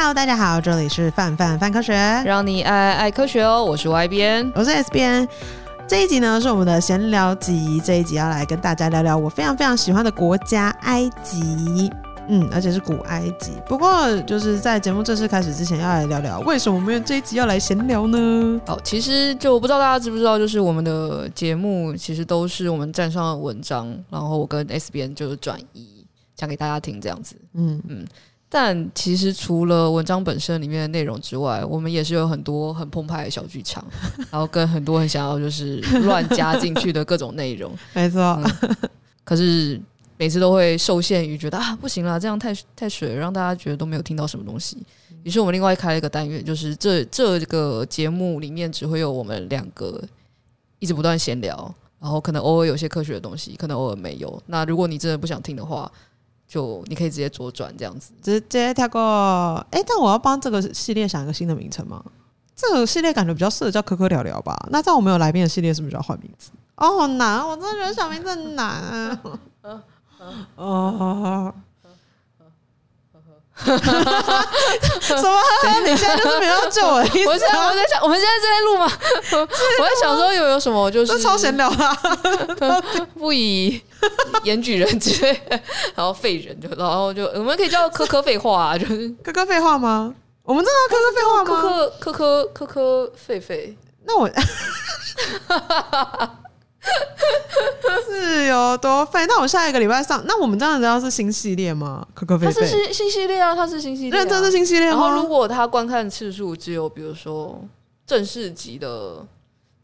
Hello，大家好，这里是范范范科学，让你爱爱科学哦。我是 Y 编，我是 S 编。这一集呢是我们的闲聊集，这一集要来跟大家聊聊我非常非常喜欢的国家埃及，嗯，而且是古埃及。不过就是在节目正式开始之前，要来聊聊为什么我们这一集要来闲聊呢？好，其实就不知道大家知不知道，就是我们的节目其实都是我们站上的文章，然后我跟 S 编就是转移讲给大家听这样子，嗯嗯。但其实除了文章本身里面的内容之外，我们也是有很多很澎湃的小剧场，然后跟很多很想要就是乱加进去的各种内容。没错、嗯，可是每次都会受限于觉得啊不行了，这样太太水了，让大家觉得都没有听到什么东西。于是我们另外开了一个单元，就是这这个节目里面只会有我们两个一直不断闲聊，然后可能偶尔有些科学的东西，可能偶尔没有。那如果你真的不想听的话，就你可以直接左转这样子，直接跳过。哎、欸，但我要帮这个系列想一个新的名称吗？这个系列感觉比较适合叫“磕磕聊聊”吧？那在我们有来宾的系列是不是就要换名字？哦，好难，我真的觉得想名字很难啊。哦。什么？你现在就是没有救我的意思？我现在我在想，我们现在正在录吗？我在想说有有什么，就是超闲聊啊，不以言举人之类，然后废人就，然后就我们可以叫科科废话啊，就是科科废话吗？我们真的科科废话吗？科科科科科废废？那我。是有多废？那我下一个礼拜上，那我们这样子要是新系列吗？科科废废，它是新新系列啊，它是新系列，啊，认真是新系列。然后如果它观看次数只有比如说正式集的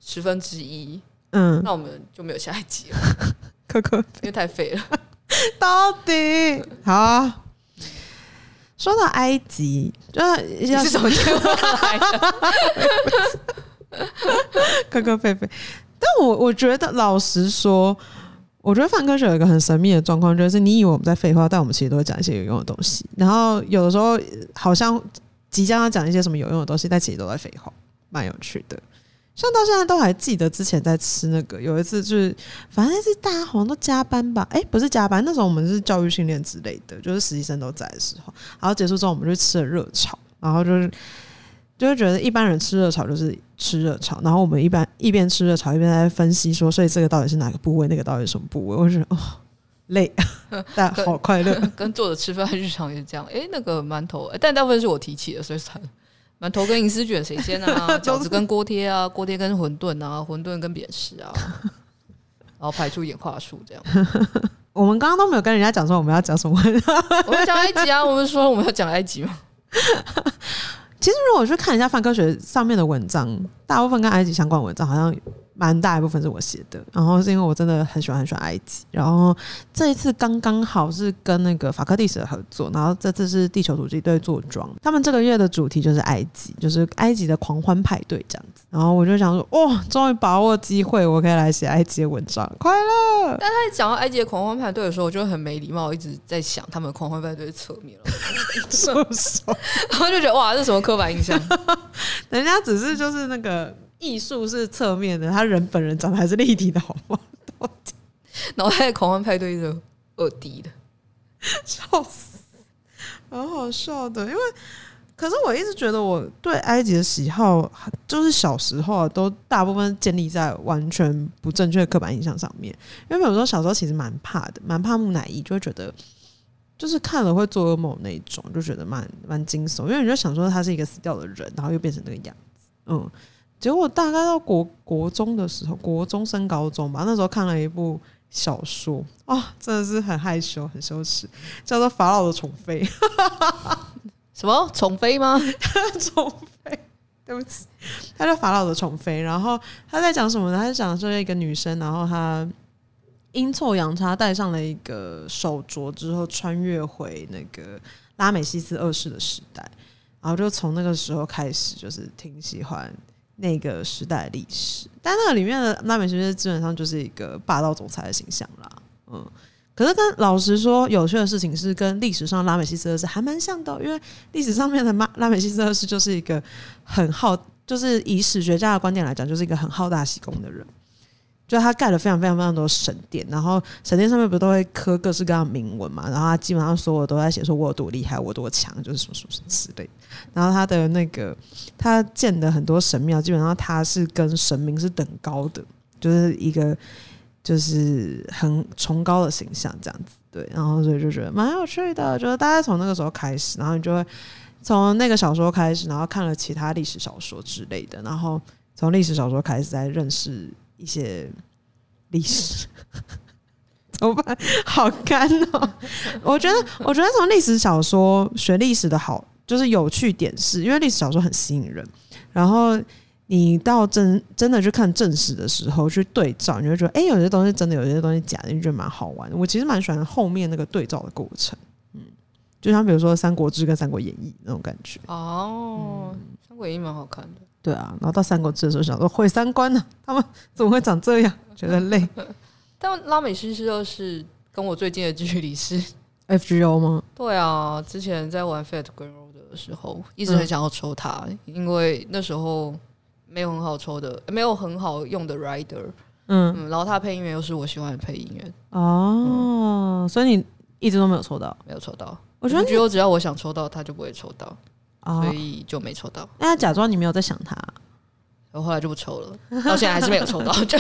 十分之一，嗯，那我们就没有下一集了。可可，因为太废了。到底好啊。说到埃及，就是是什么节目来的？科科废废。但我我觉得，老实说，我觉得范科学有一个很神秘的状况，就是你以为我们在废话，但我们其实都会讲一些有用的东西。然后有的时候好像即将要讲一些什么有用的东西，但其实都在废话，蛮有趣的。像到现在都还记得之前在吃那个，有一次就是反正是大家好像都加班吧，哎、不是加班，那时候我们是教育训练之类的，就是实习生都在的时候。然后结束之后，我们就吃了热炒，然后就是。就会觉得一般人吃热炒就是吃热炒，然后我们一般一边吃热炒一边在分析说，所以这个到底是哪个部位，那个到底是什么部位？我觉得哦，累，但好快乐。跟作者吃饭日常也是这样。哎，那个馒头，但大部分是我提起的，所以算馒头跟银丝卷谁先啊？饺子跟锅贴啊，锅贴跟馄饨啊，馄饨跟扁食啊，然后排出演化术这样。我们刚刚都没有跟人家讲说我们要讲什么，我们讲埃及啊，我们说我们要讲埃及吗？其实，如果去看一下范科学上面的文章，大部分跟埃及相关文章好像。蛮大一部分是我写的，然后是因为我真的很喜欢很喜欢埃及，然后这一次刚刚好是跟那个法科历史的合作，然后这次是地球突击队做庄，他们这个月的主题就是埃及，就是埃及的狂欢派对这样子，然后我就想说，哇，终于把握机会，我可以来写埃及的文章，快乐！但他讲到埃及的狂欢派对的时候，我就很没礼貌，我一直在想他们狂欢派对的侧面了，是不是？然后就觉得哇，这是什么刻板印象？人家只是就是那个。艺术是侧面的，他人本人长得还是立体的，好吗？到底，然后还有狂欢派对的二 D 的，笑死，好好笑的。因为，可是我一直觉得我对埃及的喜好，就是小时候，都大部分建立在完全不正确的刻板印象上面。因为有时候小时候其实蛮怕的，蛮怕木乃伊，就会觉得就是看了会做噩梦那一种，就觉得蛮蛮惊悚。因为你就想说他是一个死掉的人，然后又变成那个样子，嗯。结果大概到国国中的时候，国中升高中吧，那时候看了一部小说啊、哦，真的是很害羞、很羞耻，叫做《法老的宠妃》。什么宠妃吗？宠妃？对不起，他叫《法老的宠妃》。然后他在讲什么呢？他在讲说一个女生，然后她阴错阳差戴上了一个手镯之后，穿越回那个拉美西斯二世的时代，然后就从那个时候开始，就是挺喜欢。那个时代历史，但那个里面的拉美西斯基本上就是一个霸道总裁的形象啦，嗯。可是，跟老实说，有趣的事情是跟历史上拉美西斯二世还蛮像的，因为历史上面的拉拉美西斯二世就是一个很好，就是以史学家的观点来讲，就是一个很好大喜功的人。就他盖了非常非常非常多神殿，然后神殿上面不都会刻各式各样的铭文嘛？然后他基本上所有都在写说我有多厉害，我多强，就是什么什么什么之类。然后他的那个他建的很多神庙，基本上他是跟神明是等高的，就是一个就是很崇高的形象这样子。对，然后所以就觉得蛮有趣的，就是大概从那个时候开始，然后你就会从那个小说开始，然后看了其他历史小说之类的，然后从历史小说开始再认识。一些历史 怎么办？好干哦！我觉得，我觉得从历史小说学历史的好，就是有趣点是，因为历史小说很吸引人。然后你到真真的去看正史的时候，去对照，你会觉得，哎、欸，有些东西真的，有些东西假的，你觉得蛮好玩的。我其实蛮喜欢后面那个对照的过程。嗯，就像比如说《三国志》跟《三国演义》那种感觉。哦，嗯《三国演义》蛮好看的。对啊，然后到三国志的时候想说毁三观呢、啊，他们怎么会长这样？觉得累。但拉美西斯二世跟我最近的距离是 FGO 吗？对啊，之前在玩 Fate Grand Order 的时候，一直很想要抽它，嗯、因为那时候没有很好抽的，没有很好用的 Rider，嗯，嗯，然后它的配音员又是我喜欢的配音员哦、嗯，所以你一直都没有抽到，没有抽到。我觉得只有只要我想抽到，他就不会抽到。所以就没抽到。哦、那他假装你没有在想他，我后后来就不抽了，到现在还是没有抽到。就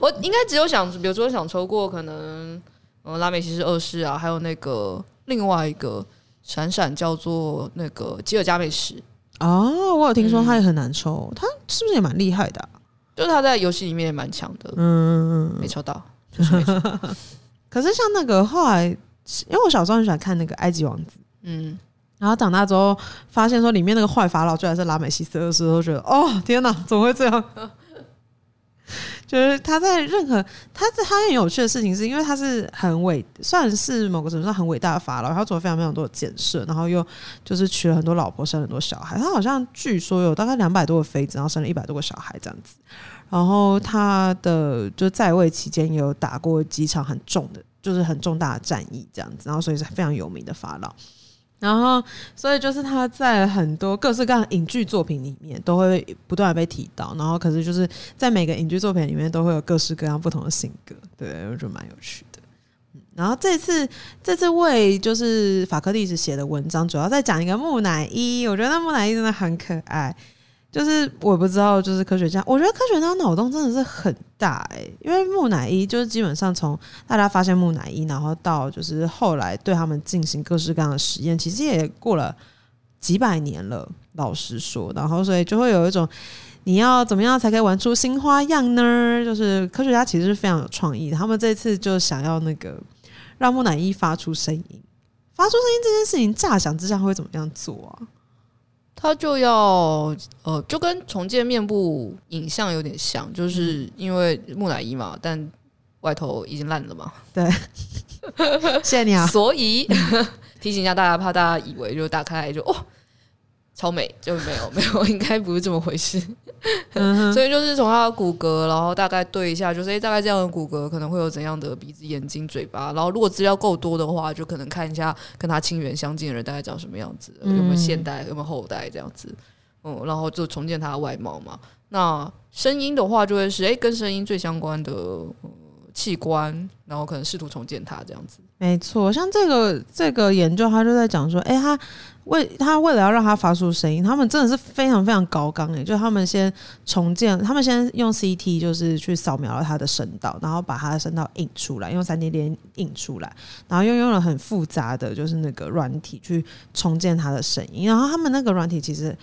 我应该只有想，比如说想抽过可能，呃，拉美西斯二世啊，还有那个另外一个闪闪叫做那个吉尔加美什。哦，我有听说他也很难抽，嗯、他是不是也蛮厉害的、啊？就是他在游戏里面也蛮强的。嗯，没抽到，就是没抽到。可是像那个后来，因为我小时候很喜欢看那个埃及王子，嗯。然后长大之后，发现说里面那个坏法老居然是拉美西斯二世，都觉得哦天哪，怎么会这样？就是他在任何他在他很有趣的事情，是因为他是很伟，算是某个程度上很伟大的法老，他做了非常非常多的建设，然后又就是娶了很多老婆，生很多小孩。他好像据说有大概两百多个妃子，然后生了一百多个小孩这样子。然后他的就在位期间也有打过几场很重的，就是很重大的战役这样子，然后所以是非常有名的法老。然后，所以就是他在很多各式各样的影剧作品里面都会不断被提到。然后，可是就是在每个影剧作品里面都会有各式各样不同的性格，对，我觉得蛮有趣的。然后这次这次为就是法克蒂斯写的文章，主要在讲一个木乃伊。我觉得木乃伊真的很可爱。就是我不知道，就是科学家，我觉得科学家脑洞真的是很大哎、因为木乃伊就是基本上从大家发现木乃伊，然后到就是后来对他们进行各式各样的实验，其实也过了几百年了。老实说，然后所以就会有一种你要怎么样才可以玩出新花样呢？就是科学家其实是非常有创意，他们这次就想要那个让木乃伊发出声音，发出声音这件事情，乍想之下会怎么样做啊？他就要呃，就跟重建面部影像有点像，就是因为木乃伊嘛，但外头已经烂了嘛。对，谢谢你啊。所以 提醒一下大家，怕大家以为就打开来就哦。超美就没有没有，应该不是这么回事。所以就是从他的骨骼，然后大概对一下，就是诶，大概这样的骨骼可能会有怎样的鼻子、眼睛、嘴巴。然后如果资料够多的话，就可能看一下跟他亲缘相近的人大概长什么样子，有没有现代，有没有后代这样子。嗯，然后就重建他的外貌嘛。那声音的话，就会是诶，跟声音最相关的器官，然后可能试图重建他这样子。没错，像这个这个研究，他就在讲说，诶，他。为他为了要让他发出声音，他们真的是非常非常高纲诶，就他们先重建，他们先用 CT 就是去扫描了他的声道，然后把他的声道印出来，用 3D 列印出来，然后又用了很复杂的就是那个软体去重建他的声音，然后他们那个软体其实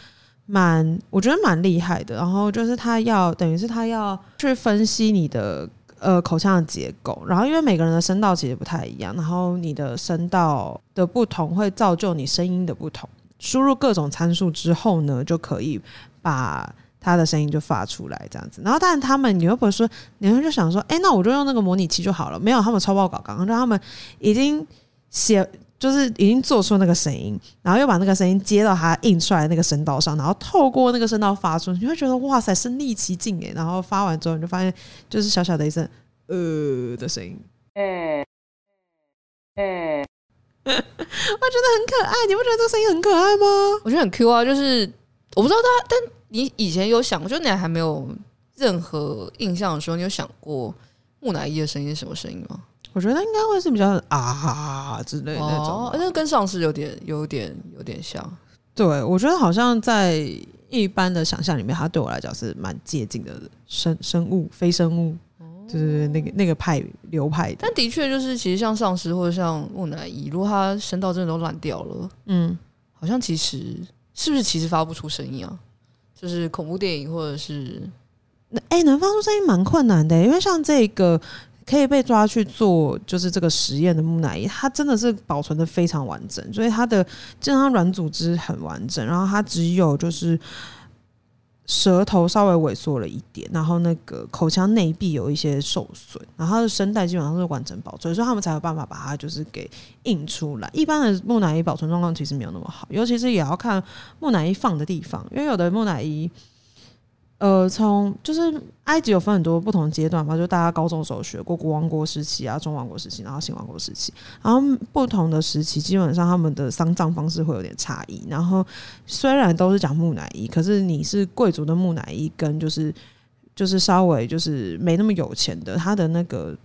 蛮，我觉得蛮厉害的，然后就是他要等于是他要去分析你的。呃，口腔的结构，然后因为每个人的声道其实不太一样，然后你的声道的不同会造就你声音的不同。输入各种参数之后呢，就可以把他的声音就发出来这样子。然后，但他们你会不会说，你会就想说，哎，那我就用那个模拟器就好了？没有，他们抄报告刚刚让他们已经写，就是已经做出那个声音，然后又把那个声音接到他印出来的那个声道上，然后透过那个声道发出，你会觉得哇塞，身临其境诶。然后发完之后，你就发现就是小小的一声。呃的声音，哎哎，我觉得很可爱，你不觉得这个声音很可爱吗？我觉得很 Q 啊，就是我不知道他，但你以前有想过，就你还没有任何印象的时候，你有想过木乃伊的声音是什么声音吗？我觉得应该会是比较啊之类的那种，那、哦、跟丧尸有点、有点、有点像。对，我觉得好像在一般的想象里面，它对我来讲是蛮接近的生生物、非生物，哦、就是那个那个派流派的。但的确就是，其实像丧尸或者像木乃伊，如果它声道真的都烂掉了，嗯，好像其实是不是其实发不出声音啊？就是恐怖电影或者是那哎、欸，能发出声音蛮困难的，因为像这个。可以被抓去做就是这个实验的木乃伊，它真的是保存的非常完整，所以它的基本上软组织很完整，然后它只有就是舌头稍微萎缩了一点，然后那个口腔内壁有一些受损，然后它的声带基本上是完整保存，所以他们才有办法把它就是给印出来。一般的木乃伊保存状况其实没有那么好，尤其是也要看木乃伊放的地方，因为有的木乃伊。呃，从就是埃及有分很多不同阶段嘛，就大家高中时候学过古王国时期啊、中王国时期，然后新王国时期，然后不同的时期基本上他们的丧葬方式会有点差异。然后虽然都是讲木乃伊，可是你是贵族的木乃伊跟就是就是稍微就是没那么有钱的，他的那个。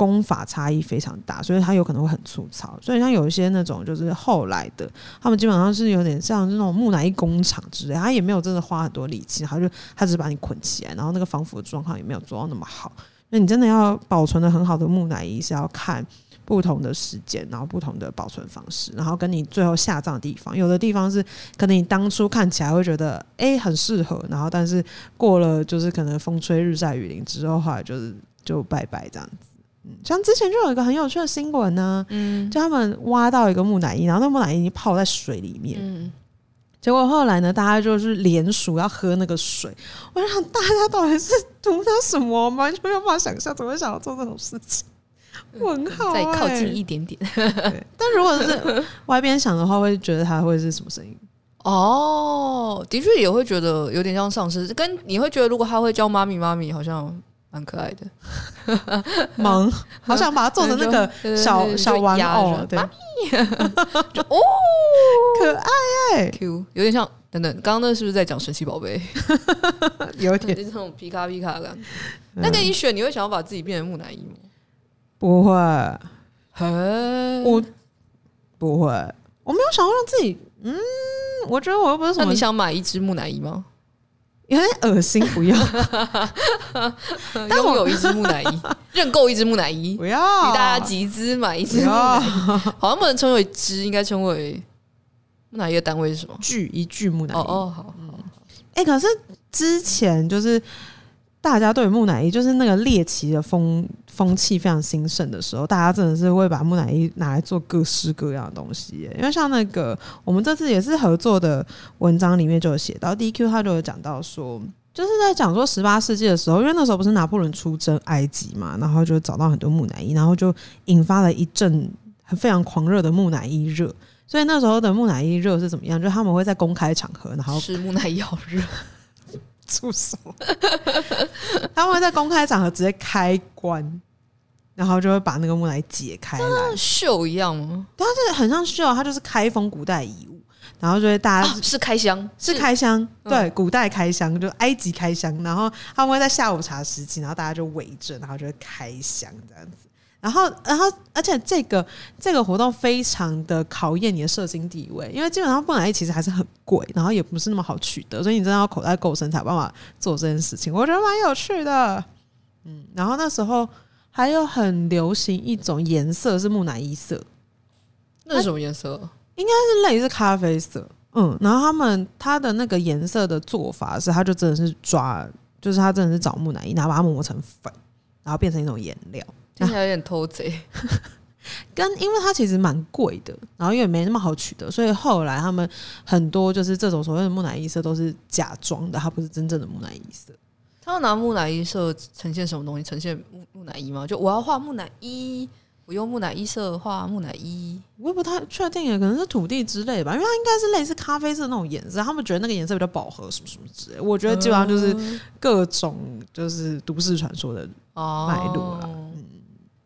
功法差异非常大，所以它有可能会很粗糙。所以像有一些那种就是后来的，他们基本上是有点像这种木乃伊工厂之类，他也没有真的花很多力气，他就他只是把你捆起来，然后那个防腐的状况也没有做到那么好。那你真的要保存的很好的木乃伊，是要看不同的时间，然后不同的保存方式，然后跟你最后下葬的地方，有的地方是可能你当初看起来会觉得哎、很适合，然后但是过了就是可能风吹日晒雨淋之后，后来就是就拜拜这样子。像之前就有一个很有趣的新闻呢，嗯，就他们挖到一个木乃伊，然后那木乃伊泡在水里面，嗯，结果后来呢，大家就是联署要喝那个水，我想大家到底是图他什么？完全没有办法想象，怎么会想要做这种事情？问号、欸，再靠近一点点。但如果是外边想的话，会觉得它会是什么声音？哦，的确也会觉得有点像丧尸，跟你会觉得如果他会叫妈咪妈咪，好像。蛮可爱的，萌，好想把它做成那个小小玩偶，对，就哦，可爱哎、欸、，Q，有点像，等等，刚刚那是不是在讲神奇宝贝？有点那种皮卡皮卡的感觉。那给你选，你会想要把自己变成木乃伊吗？不会，我不会，我没有想要让自己，嗯，我觉得我又不是什么。那你想买一只木乃伊吗？有点恶心，不要。但我有一只木乃伊，认购一只木乃伊，不要。与大家集资买一只好像不能称为只，应该称为木乃伊的单位是什么？具，一具木乃伊。哦哦，好好。哎、欸，可是之前就是。大家对木乃伊就是那个猎奇的风风气非常兴盛的时候，大家真的是会把木乃伊拿来做各式各样的东西。因为像那个我们这次也是合作的文章里面就有写到，DQ 他就有讲到说，就是在讲说十八世纪的时候，因为那时候不是拿破仑出征埃及嘛，然后就找到很多木乃伊，然后就引发了一阵很非常狂热的木乃伊热。所以那时候的木乃伊热是怎么样？就他们会在公开场合，然后是木乃伊好热。助手，他们会在公开场合直接开关，然后就会把那个木乃伊解开来，秀一样吗？它是很像秀，它就是开封古代遗物，然后就会大家是，开箱，是开箱，对，嗯、古代开箱，就埃及开箱，然后他们会在下午茶时期，然后大家就围着，然后就会开箱这样子。然后，然后，而且这个这个活动非常的考验你的社经地位，因为基本上木乃伊其实还是很贵，然后也不是那么好取得，所以你真的要口袋够深才有办法做这件事情。我觉得蛮有趣的，嗯。然后那时候还有很流行一种颜色是木乃伊色，那是什么颜色？应该是类似咖啡色，嗯。然后他们他的那个颜色的做法是，他就真的是抓，就是他真的是找木乃伊，然后把它磨成粉，然后变成一种颜料。听起来有点偷贼，跟因为它其实蛮贵的，然后因为没那么好取得，所以后来他们很多就是这种所谓的木乃伊色都是假装的，它不是真正的木乃伊色。他要拿木乃伊色呈现什么东西？呈现木木乃伊吗？就我要画木乃伊，我用木乃伊色画木乃伊，我也不太确定，可能是土地之类吧，因为它应该是类似咖啡色那种颜色，他们觉得那个颜色比较饱和，什么什么之类。我觉得基本上就是各种就是都市传说的脉络了。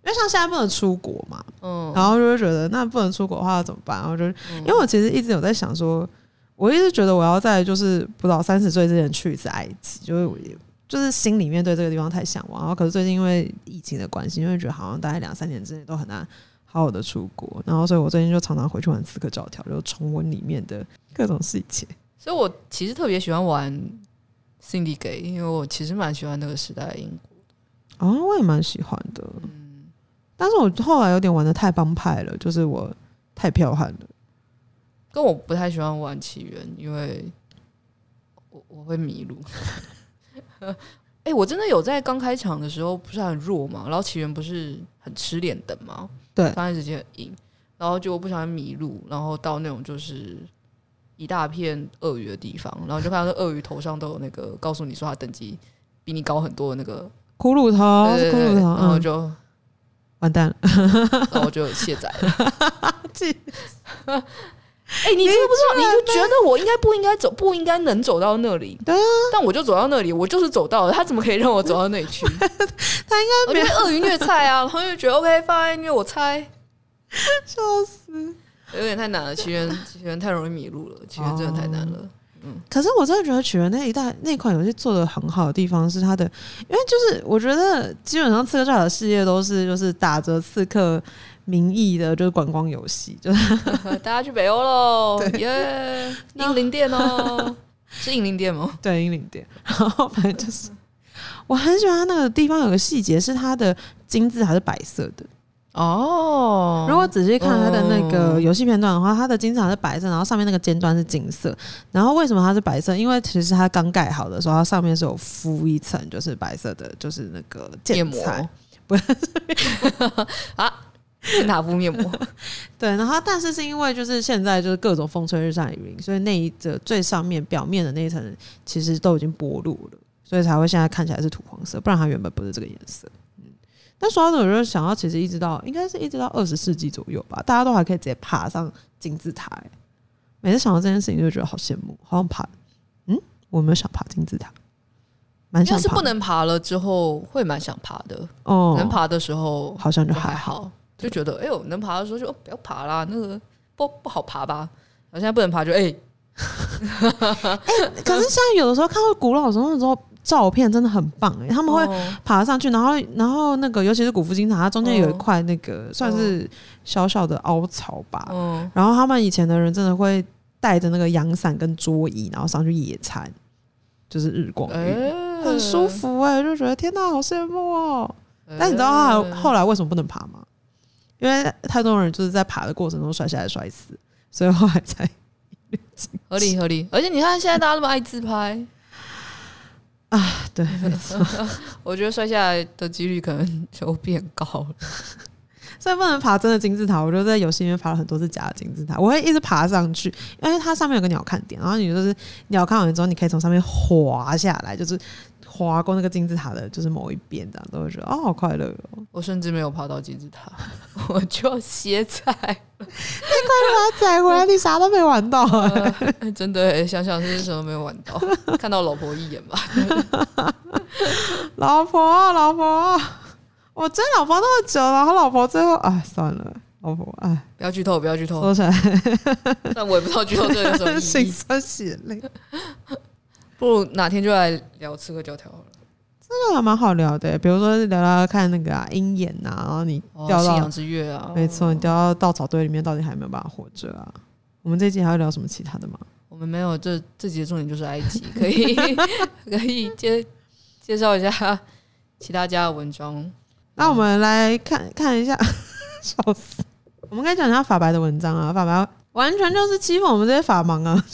因为像现在不能出国嘛，嗯，然后就会觉得那不能出国的话要怎么办？然后就因为我其实一直有在想说，我一直觉得我要在就是不到三十岁之前去一次埃及，就是我就是心里面对这个地方太向往。然后可是最近因为疫情的关系，因为觉得好像大概两三年之内都很难好好的出国，然后所以我最近就常常回去玩《刺客教条》，就重温里面的各种细节。所以我其实特别喜欢玩《Syndicate》，因为我其实蛮喜欢那个时代的英国的。哦，我也蛮喜欢的。嗯，但是我后来有点玩的太帮派了，就是我太剽悍了。跟我不太喜欢玩起源，因为我我会迷路。哎、欸，我真的有在刚开场的时候不是很弱嘛，然后起源不是很吃脸的嘛，对，刚开始就很硬，然后就不小心迷路，然后到那种就是一大片鳄鱼的地方，然后就看到鳄鱼头上都有那个告诉你说它等级比你高很多的那个骷髅头，对对对，骷髅头，然后就、嗯、完蛋了，然后就卸载了。哎、欸，你知不知道？你就觉得我应该不应该走，不应该能走到那里？对啊，但我就走到那里，我就是走到了。他怎么可以让我走到那里去？他应该我觉得鳄鱼虐菜啊，然后就觉得 OK fine，因为我猜，笑死，有点太难了。奇缘，奇缘太容易迷路了，奇缘真的太难了。哦、嗯，可是我真的觉得起源那一代那款游戏做的很好的地方是它的，因为就是我觉得基本上刺客教条的世界都是就是打着刺客。名义的就是观光游戏，就是大家去北欧喽，耶！英灵殿哦，是英灵殿吗？对，英灵殿。然后反正就是，我很喜欢它那个地方有个细节，是它的金字塔是白色的哦。如果仔细看它的那个游戏片段的话，它的金字塔是白色，然后上面那个尖端是金色。然后为什么它是白色？因为其实它刚盖好的时候，它上面是有敷一层就是白色的，就是那个建材，不是啊。建塔敷面膜，对，然后但是是因为就是现在就是各种风吹日晒雨淋，所以那一个最上面表面的那一层其实都已经剥落了，所以才会现在看起来是土黄色，不然它原本不是这个颜色。嗯，但说到这，我就想到其实一直到应该是一直到二十世纪左右吧，大家都还可以直接爬上金字塔。每次想到这件事情就觉得好羡慕，好想爬。嗯，我没有想爬金字塔，蛮想爬。是不能爬了之后会蛮想爬的哦，能爬的时候好像就还好。就觉得哎呦，能爬的时候就不要爬啦，那个不不好爬吧？然后现在不能爬就，就、欸、哎，可是现在有的时候看到古老的时候，那时候照片真的很棒哎、欸，他们会爬上去，然后然后那个尤其是古夫金塔，它中间有一块那个算是小小的凹槽吧。然后他们以前的人真的会带着那个阳伞跟桌椅，然后上去野餐，就是日光浴，欸、很舒服哎、欸，就觉得天哪，好羡慕哦、喔。但你知道他后来为什么不能爬吗？因为太多人就是在爬的过程中摔下来摔死，所以后来才 合理合理。而且你看现在大家那么爱自拍啊，对，没错。我觉得摔下来的几率可能就变高了，所以不能爬真的金字塔。我就在游戏里面爬了很多次假的金字塔，我会一直爬上去，因为它上面有个鸟瞰点，然后你就是鸟瞰完之后，你可以从上面滑下来，就是。滑过那个金字塔的，就是某一边，这样都会觉得哦，好快乐哦。我甚至没有爬到金字塔，我就歇菜了。你快把它载回来，你啥都没玩到、欸呃。真的，想想是什么没有玩到，看到老婆一眼吧。老婆，老婆，我追老婆那么久了，然后老婆最后，哎，算了，老婆，哎，不要剧透，不要剧透。说起来，但我也不知道剧透这有什么意义。心酸血泪。不如哪天就来聊刺客教条好了，这个还蛮好聊的。比如说聊聊看那个啊鹰眼呐，然后你掉到信仰之月啊，没错，你掉到稻草堆里面，到底还有没有办法活着啊？我们这集还要聊什么其他的吗？我们没有，这这集的重点就是埃及，可以 可以介介绍一下其他家的文章。那我们来看看一下，笑死！我们该讲一下法白的文章啊，法白完全就是欺负我们这些法盲啊！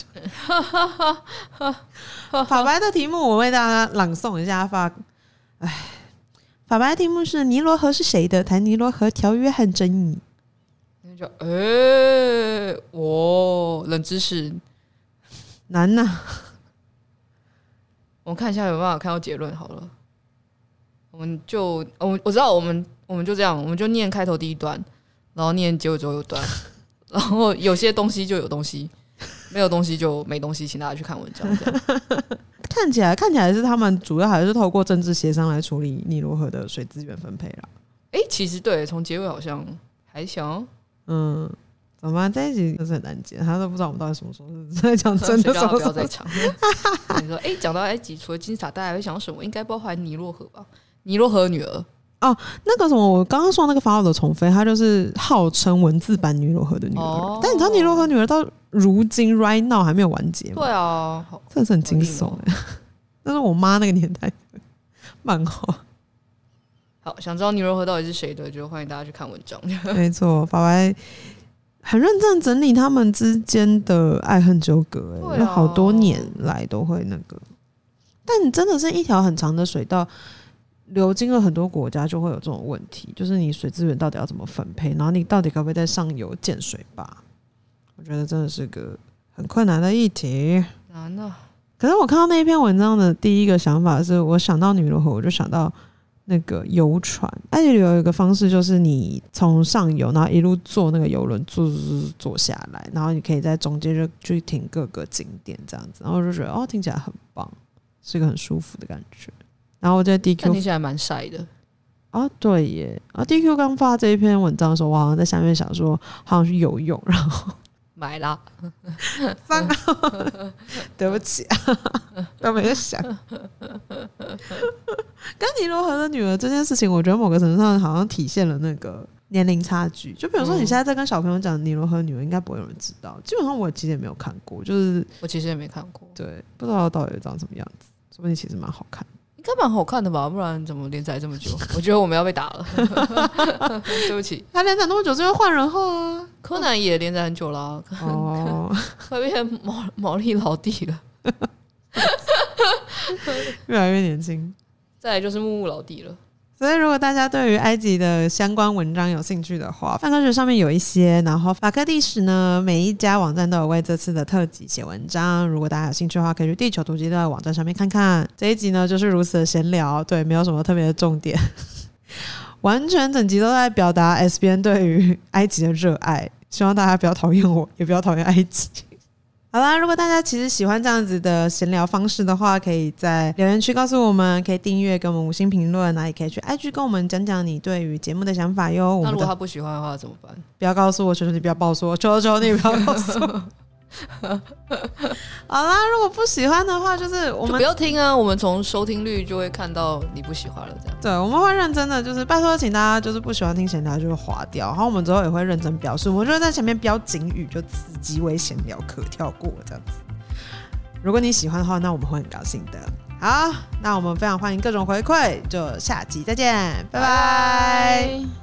法白的题目我为大家朗诵一下。法，哎，法白的题目是尼罗河是谁的？谈尼罗河条约和争议。那就哎，我冷知识难呐。我们看一下有没有办法看到结论好了。我们就我我知道，我们我们就这样，我们就念开头第一段，然后念结尾最后一段，然后有些东西就有东西。没有东西就没东西，请大家去看文章。看起来看起来是他们主要还是透过政治协商来处理尼罗河的水资源分配啦。哎、欸，其实对，从结尾好像还行。嗯，怎么办？这一集就是很难解，他都不知道我们到底什么时候是在讲 真的，什么时候在讲。你说，哎，讲到埃及，除了金字塔，大家会想到什么？应该包含尼罗河吧？尼罗河女儿。哦，那个什么，我刚刚说那个法老的宠妃，她就是号称文字版尼罗河的女儿。哦、但你知道尼罗河女儿到如今 right now 还没有完结吗？对啊，真的是很惊悚。那是我妈那个年代漫画。好，想知道尼罗河到底是谁的，就欢迎大家去看文章。没错，法白很认真整理他们之间的爱恨纠葛，哎、啊，有好多年来都会那个。但真的是一条很长的水道。流经了很多国家，就会有这种问题，就是你水资源到底要怎么分配，然后你到底可不可以在上游建水坝？我觉得真的是个很困难的议题。难啊！可是我看到那一篇文章的第一个想法是，我想到尼罗河，我就想到那个游船。埃及有一个方式，就是你从上游，然后一路坐那个游轮坐坐坐下来，然后你可以在中间就去停各个景点这样子，然后我就觉得哦，听起来很棒，是一个很舒服的感觉。然后我在 DQ 听起来蛮晒的啊，对耶！啊，DQ 刚发这一篇文章的时候，我好像在下面想说，好像是游泳，然后买了，三个，对不起啊，都没有想。跟尼罗河的女儿这件事情，我觉得某个程度上好像体现了那个年龄差距。就比如说，你现在在跟小朋友讲尼罗河女儿，应该不会有人知道。基本上我其实也没有看过，就是我其实也没看过，对，不知道到底长什么样子。说不定其实蛮好看。应该蛮好看的吧？不然怎么连载这么久？我觉得我们要被打了。对不起，他连载那么久是因为换人后啊。柯南也连载很久了，啊，哦，快变毛毛利老弟了，越来越年轻。再来就是木木老弟了。所以，如果大家对于埃及的相关文章有兴趣的话，范科学上面有一些，然后法科历史呢，每一家网站都有为这次的特辑写文章。如果大家有兴趣的话，可以去地球突击的网站上面看看。这一集呢，就是如此的闲聊，对，没有什么特别的重点，完全整集都在表达 SBN 对于 埃及的热爱。希望大家不要讨厌我，也不要讨厌埃及。好啦，如果大家其实喜欢这样子的闲聊方式的话，可以在留言区告诉我们，可以订阅给我们五星评论，那也可以去 IG 跟我们讲讲你对于节目的想法哟。那如果他不喜欢的话怎么办？不要告诉我，求求你不要告诉我，求求你不要告诉我。好啦，如果不喜欢的话，就是我们不要听啊。我们从收听率就会看到你不喜欢了，这样。对，我们会认真的，就是拜托，请大家就是不喜欢听闲聊就会划掉。然后我们之后也会认真表示，我们就会在前面标警语，就此集为闲聊，可跳过这样子。如果你喜欢的话，那我们会很高兴的。好，那我们非常欢迎各种回馈，就下集再见，拜拜。拜拜。